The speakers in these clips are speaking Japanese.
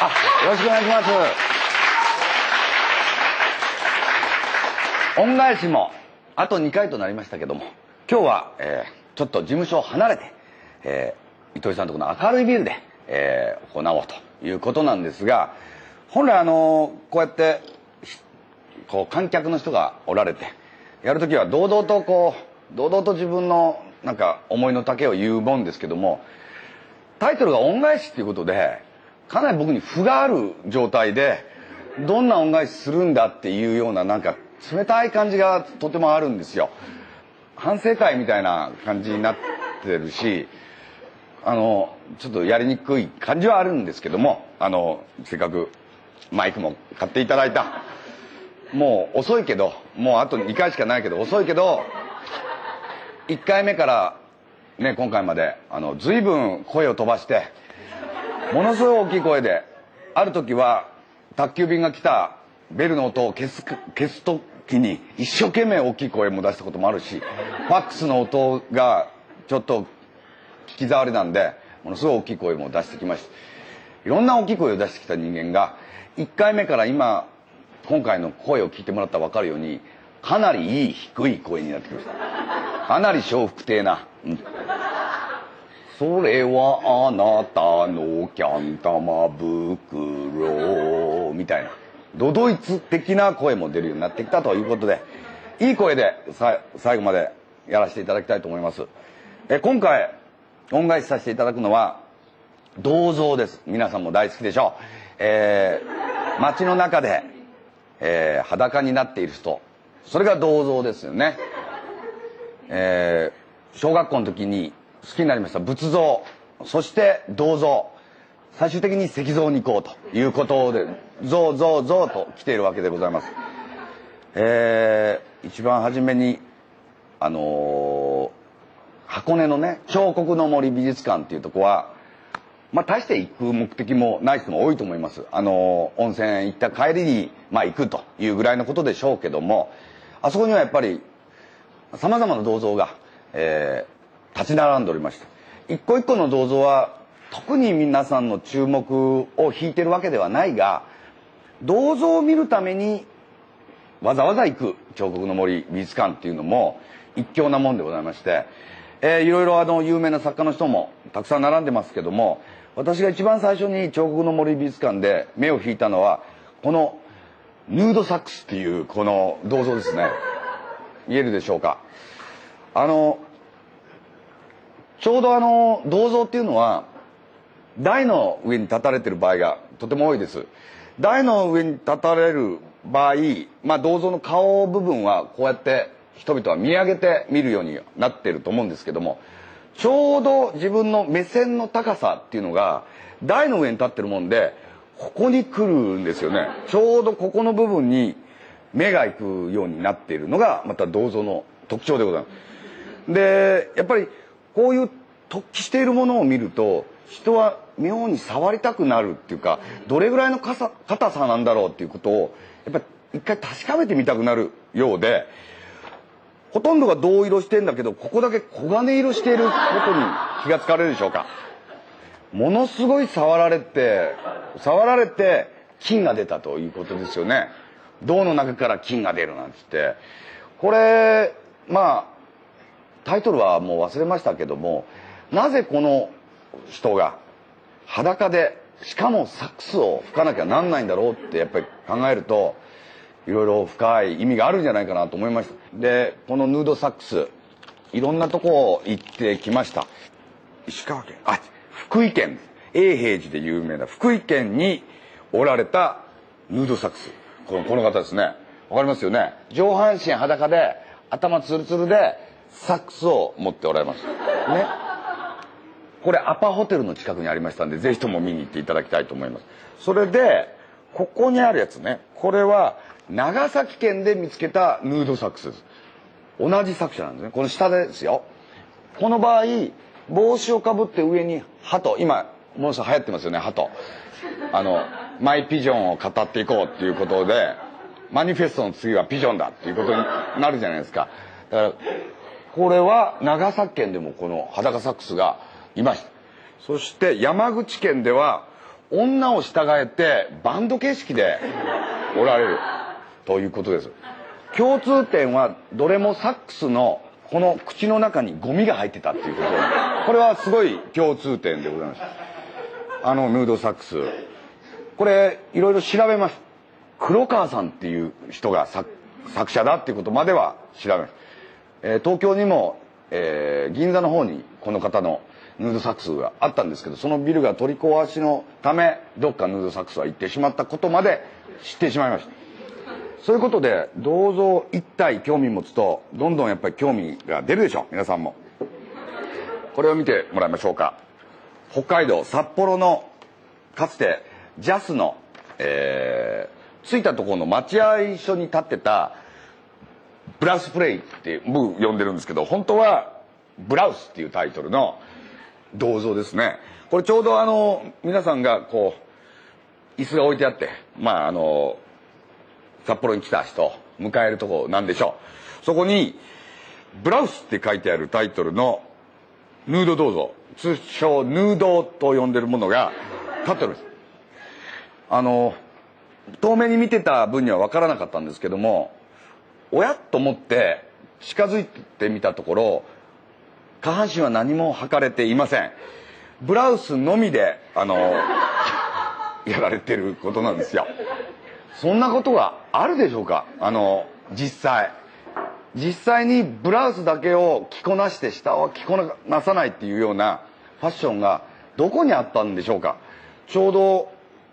あよろしくお願いします。恩返しもあと2回となりましたけども今日は、えー、ちょっと事務所を離れて、えー、糸井さんとこの明るいビルで、えー、行おうということなんですが本来あのこうやってこう観客の人がおられてやるときは堂々とこう堂々と自分のなんか思いの丈を言うもんですけどもタイトルが恩返しっていうことでかなり僕に負がある状態でどんな恩返しするんだっていうようななんか冷たい感じがとてもあるんですよ。反省会みたいな感じになってるしあのちょっとやりにくい感じはあるんですけどもあのせっかくマイクも買っていただいた。もう遅いけどもうあと2回しかないけど遅いけど1回目からね今回まであの随分声を飛ばしてものすごい大きい声である時は宅急便が来たベルの音を消す消す時に一生懸命大きい声も出したこともあるしファックスの音がちょっと聞き障りなんでものすごい大きい声も出してきました。いろんな大きい声を出してきた人間が1回目から今今回の声を聞いてもらったら分かるようにかなりいい低い声になってきました。かなり笑福亭な、それはあなたのキャン玉袋みたいな。ドドイツ的な声も出るようになってきたということでいい声でさ最後までやらせていただきたいと思います。え今回恩返しさせていただくのは銅像です。皆さんも大好きでしょう、えー、街の中で、えー、裸になっている人。それが銅像ですよね、えー、小学校の時に好きになりました仏像そして銅像最終的に石像に行こうということでゾウゾウゾウと来ているわけでございます。えー、一番初めにあのー、箱根のね彫刻の森美術館っていうとこはまあ大して行く目的もない人も多いと思います。あのー、温泉行った帰りにまあ行くというぐらいのことでしょうけどもあそこにはやっぱりさまざまな銅像が、えー、立ち並んでおりました。一個一個の銅像は特に皆さんの注目を引いてるわけではないが銅像を見るためにわざわざ行く彫刻の森美術館っていうのも一興なもんでございまして、えー、いろいろあの有名な作家の人もたくさん並んでますけども私が一番最初に彫刻の森美術館で目を引いたのはこのヌードサックスっていうこの銅像ですね見えるでしょうかあのちょうどあの銅像っていうのは台の上に立たれてる場合がとても多いです。台の上に立たれる場合、まあ、銅像の顔部分はこうやって人々は見上げて見るようになってると思うんですけどもちょうど自分の目線の高さっていうのが台の上に立ってるもんでここに来るんですよね。ちょうどここの部分に目が行くようになっているのがまた銅像の特徴でございます。でやっぱりこういう突起しているものを見ると人は妙に触りたくなるっていうかどれぐらいの硬さなんだろうっていうことをやっぱり一回確かめてみたくなるようでほとんどが銅色してんだけどここだけ黄金色していることに気がつかれるでしょうか。ものすごい触られて触られて金が出たということですよね。銅の中から金が出るなんつって。これまあタイトルはもう忘れましたけどもなぜこの人が裸でしかもサックスを吹かなきゃなんないんだろうってやっぱり考えるといろいろ深い意味があるんじゃないかなと思いました。でこのヌードサックスいろんなとこ行ってきました。石川県あ福井県。永平寺で有名な福井県におられたヌードサックス。このこの方ですね。わかりますよね。上半身裸で頭ツルツルでサックスを持っておられます。ね。これアパホテルの近くにありましたんでぜひとも見に行っていただきたいと思います。それでここにあるやつね。これは長崎県で見つけたヌードサックスです。同じ作者なんですね。この下ですよ。この場合帽子をかぶって上に鳩。今ものすごい流行ってますよね鳩。あのマイピジョンを語っていこうっていうことでマニフェストの次はピジョンだっていうことになるじゃないですか。だからこれは長崎県でもこの裸サックスがいましたそして山口県では女を従えてバンド形式でおられる。ということです。共通点はどれもサックスのこの口の中にゴミが入ってたっていうこと。これはすごい共通点でございます。あのヌードサックス。これいろいろ調べます。黒川さんっていう人が作者だっていうことまでは調べます、東京にも、え、銀座の方にこの方のヌードサックスがあったんですけどそのビルが取り壊しのためどっかヌードサックスは行ってしまったことまで知ってしまいました。そういうことで銅像一体興味持つとどんどんやっぱり興味が出るでしょ皆さんも。これを見てもらいましょうか。北海道札幌のかつてジャスの、えー、着いたところの待合所に立ってたブラウスプレイって僕呼んでるんですけど本当はブラウスっていうタイトルの銅像ですね。これちょうどあの皆さんがこう椅子が置いてあってまああの札幌に来た人迎えるとこなんでしょう。そこにブラウスって書いてあるタイトルのヌード銅像通称ヌードと呼んでるものが立ってるんです。あの遠目に見てた分には分からなかったんですけどもおや？と思って近づいてみたところ下半身は何も履かれていません。ブラウスのみであの やられてることなんですよ。そんなことがあるでしょうか？あの実際。実際にブラウスだけを着こなして下は着こなさないっていうようなファッションがどこにあったんでしょうか？ちょうど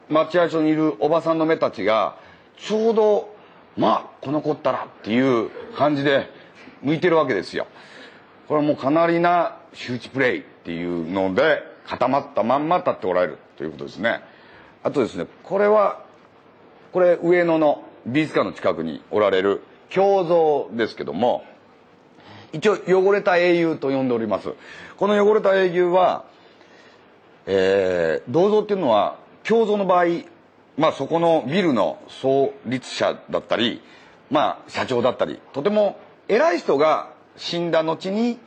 待合所にいるおばさんの目たちがちょうどまあこの子ったらっていう感じで向いてるわけですよ。これはもうかなりな周知プレイっていうので固まったまんま立っておられるということですね。あとですねこれはこれ上野の美術館の近くにおられる胸像ですけども一応汚れた英雄と呼んでおります。この汚れた英雄は、えー、銅像っていうのは胸像の場合まあそこのビルの創立者だったりまあ社長だったりとても偉い人が死んだ後に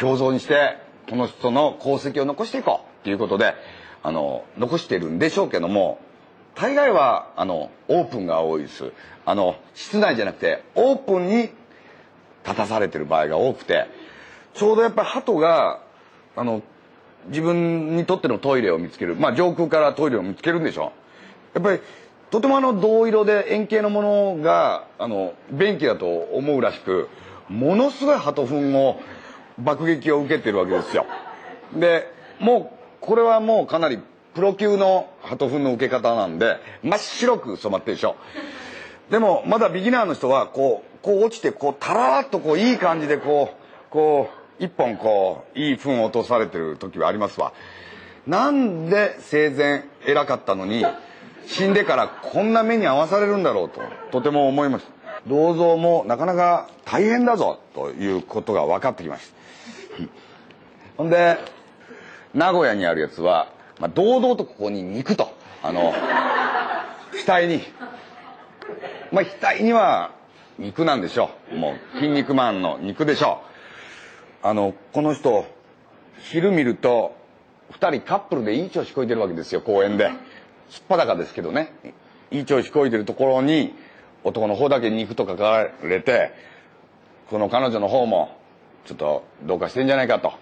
胸像にしてこの人の功績を残していこうっていうことであの残してるんでしょうけども大概はあのオープンが多いです。あの室内じゃなくてオープンに立たされてる場合が多くてちょうどやっぱり鳩があの自分にとってのトイレを見つけるまあ上空からトイレを見つけるんでしょう。やっぱりとてもあの銅色で円形のものがあの便器だと思うらしくものすごい鳩糞を爆撃を受けてるわけですよ。でもうこれはもうかなりプロ級の鳩糞の受け方なんで真っ白く染まってるでしょ。でもまだビギナーの人はこうこう落ちてこうタラーっとこういい感じでこうこう一本こういい糞を落とされてる時はありますわ。なんで生前偉かったのに死んでからこんな目に遭わされるんだろうととても思います。銅像もなかなか大変だぞということが分かってきました。ほんで名古屋にあるやつは、まあ、堂々とここに肉とあの額にまあ額には肉なんでしょうもう筋肉マンの肉でしょうあのこの人昼見ると2人カップルでいい調子こいてるわけですよ公園ですっぱだかですけどね。いい調子こいてるところに男の方だけ肉と書かれてこの彼女の方もちょっとどうかしてんじゃないかと。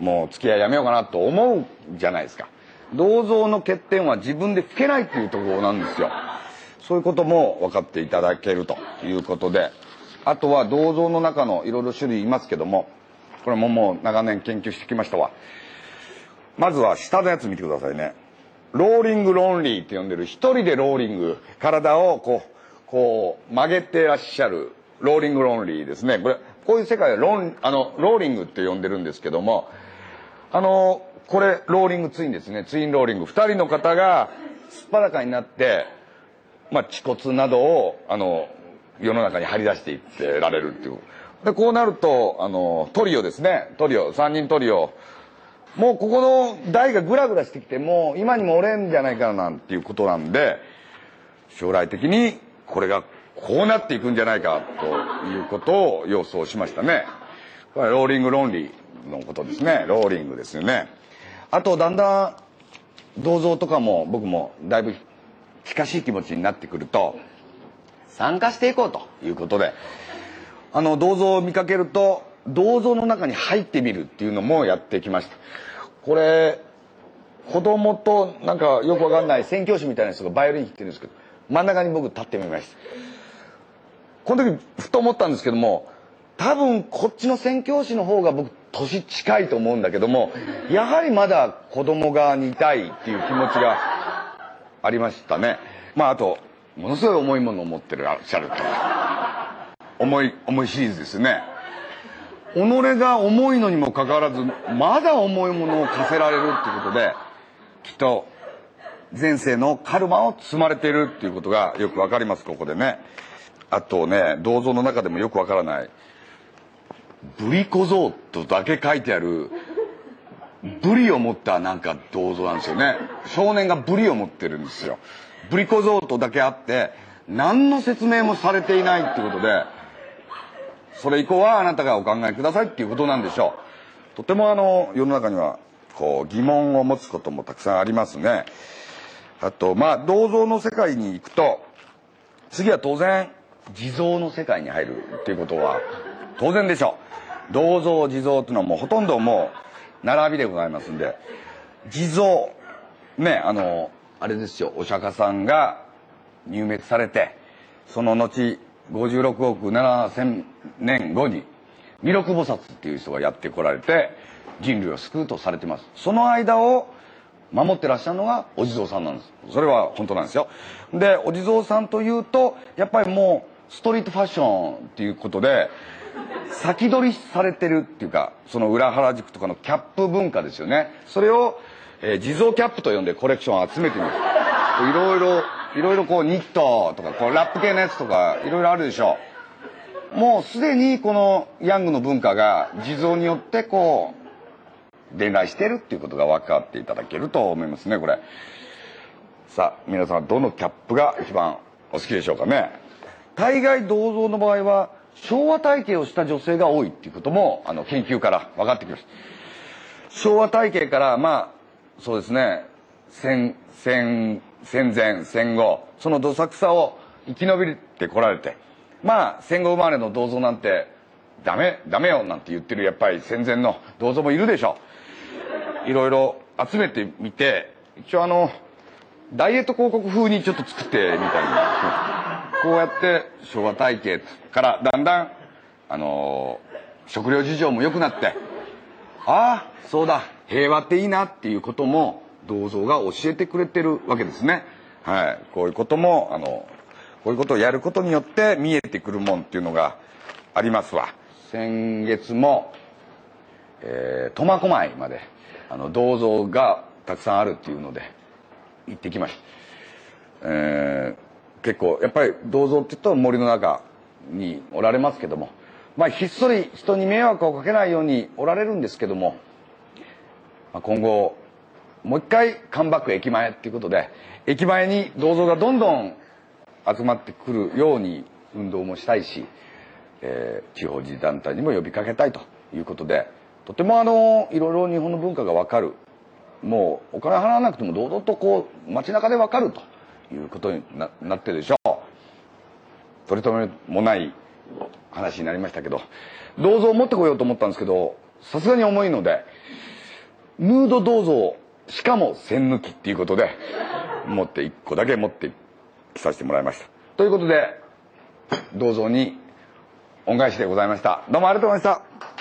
もう付き合いやめようかなと思うじゃないですか。銅像の欠点は自分で拭けないっていうところなんですよ。そういうことも分かっていただけるということで。あとは銅像の中のいろいろ種類いますけどもこれももう長年研究してきましたわ。まずは下のやつ見てくださいね。ローリングロンリーって呼んでる一人でローリング体をこうこう曲げてらっしゃるローリングロンリーですね。これこういう世界はロンあのローリングって呼んでるんですけどもあのこれローリングツインですね。ツインローリング。2人の方がすっぱだかになってまあ、恥骨などをあの世の中に張り出していってられるっていう。でこうなるとあのトリオですね。トリオ。3人トリオ。もうここの台がグラグラしてきてもう今にも折れんじゃないかななんていうことなんで将来的にこれがこうなっていくんじゃないかということを予想しましたね。これローリング論理のことですね。ローリングですよね。あとだんだん銅像とかも僕もだいぶ近しい気持ちになってくると参加していこうということであの銅像を見かけると銅像の中に入ってみるっていうのもやってきました。これ子供となんかよくわかんない宣教師みたいな人がバイオリン弾いてるんですけど真ん中に僕立ってみました。この時ふと思ったんですけども多分こっちの宣教師の方が僕年近いと思うんだけどもやはりまだ子供側にいたいっていう気持ちがありましたね。まああとものすごい重いものを持ってらっしゃると。重い重いシリーズですね。己が重いのにもかかわらずまだ重いものを課せられるっていうことできっと前世のカルマを積まれているっていうことがよくわかりますここでね。あとね銅像の中でもよくわからないブリ小僧とだけ書いてあるブリを持ったなんか銅像なんですよね。少年がブリを持ってるんですよ。ブリ小僧とだけあって何の説明もされていないってことでそれ以降はあなたがお考えくださいっていうことなんでしょう。とてもあの世の中にはこう疑問を持つこともたくさんありますね。あとまあ銅像の世界に行くと次は当然地蔵の世界に入るっていうことは当然でしょう。銅像地蔵っていうのはもうほとんどもう並びでございますんで地蔵ねあのあれですよお釈迦さんが入滅されてその後56億7,000年後に弥勒菩薩っていう人がやってこられて人類を救うとされてます。その間を守ってらっしゃるのがお地蔵さんなんです。それは本当なんですよ。でお地蔵さんというとやっぱりもうストリートファッションっていうことで先取りされてるっていうかその裏原宿とかのキャップ文化ですよね。それを、えー、地蔵キャップと呼んでコレクションを集めてみる。いろいろいろいろこうニットとかこうラップ系のやつとかいろいろあるでしょ。うもうすでにこのヤングの文化が地蔵によってこう伝来してるっていうことが分かっていただけると思いますねこれ。さあ皆さんどのキャップが一番お好きでしょうかね。大概銅像の場合は昭和体系をした女性が多いっていうこともあの研究から分かってきました。昭和体系からまあそうですね。戦戦戦前戦後そのどさくさを生き延びてこられてまあ戦後生まれの銅像なんてダメダメよなんて言ってるやっぱり戦前の銅像もいるでしょいろいろ集めてみて一応あのダイエット広告風にちょっと作ってみたいなこうやって昭和体系からだんだんあの食料事情も良くなってああそうだ平和っていいなっていうことも銅像が教えてくれてるわけですね。はい。こういうことも、あの、こういうことをやることによって見えてくるもんっていうのがありますわ。先月も、え、苫小牧まで、あの、銅像がたくさんあるっていうので、行ってきました。えー、結構、やっぱり銅像って言うと森の中におられますけども、まあ、ひっそり人に迷惑をかけないようにおられるんですけども、まあ、今後、もう一回カムバック駅前っていうことで駅前に銅像がどんどん集まってくるように運動もしたいし、えー、地方自治団体にも呼びかけたいということでとてもあのいろいろ日本の文化が分かる。もうお金払わなくても堂々とこう街中で分かるということにななってるでしょう。取り留めもない話になりましたけど銅像を持ってこようと思ったんですけどさすがに重いのでムード銅像しかも栓抜きっていうことで持って1個だけ持ってきさせてもらいました。ということで銅像に恩返しでございました。どうもありがとうございました。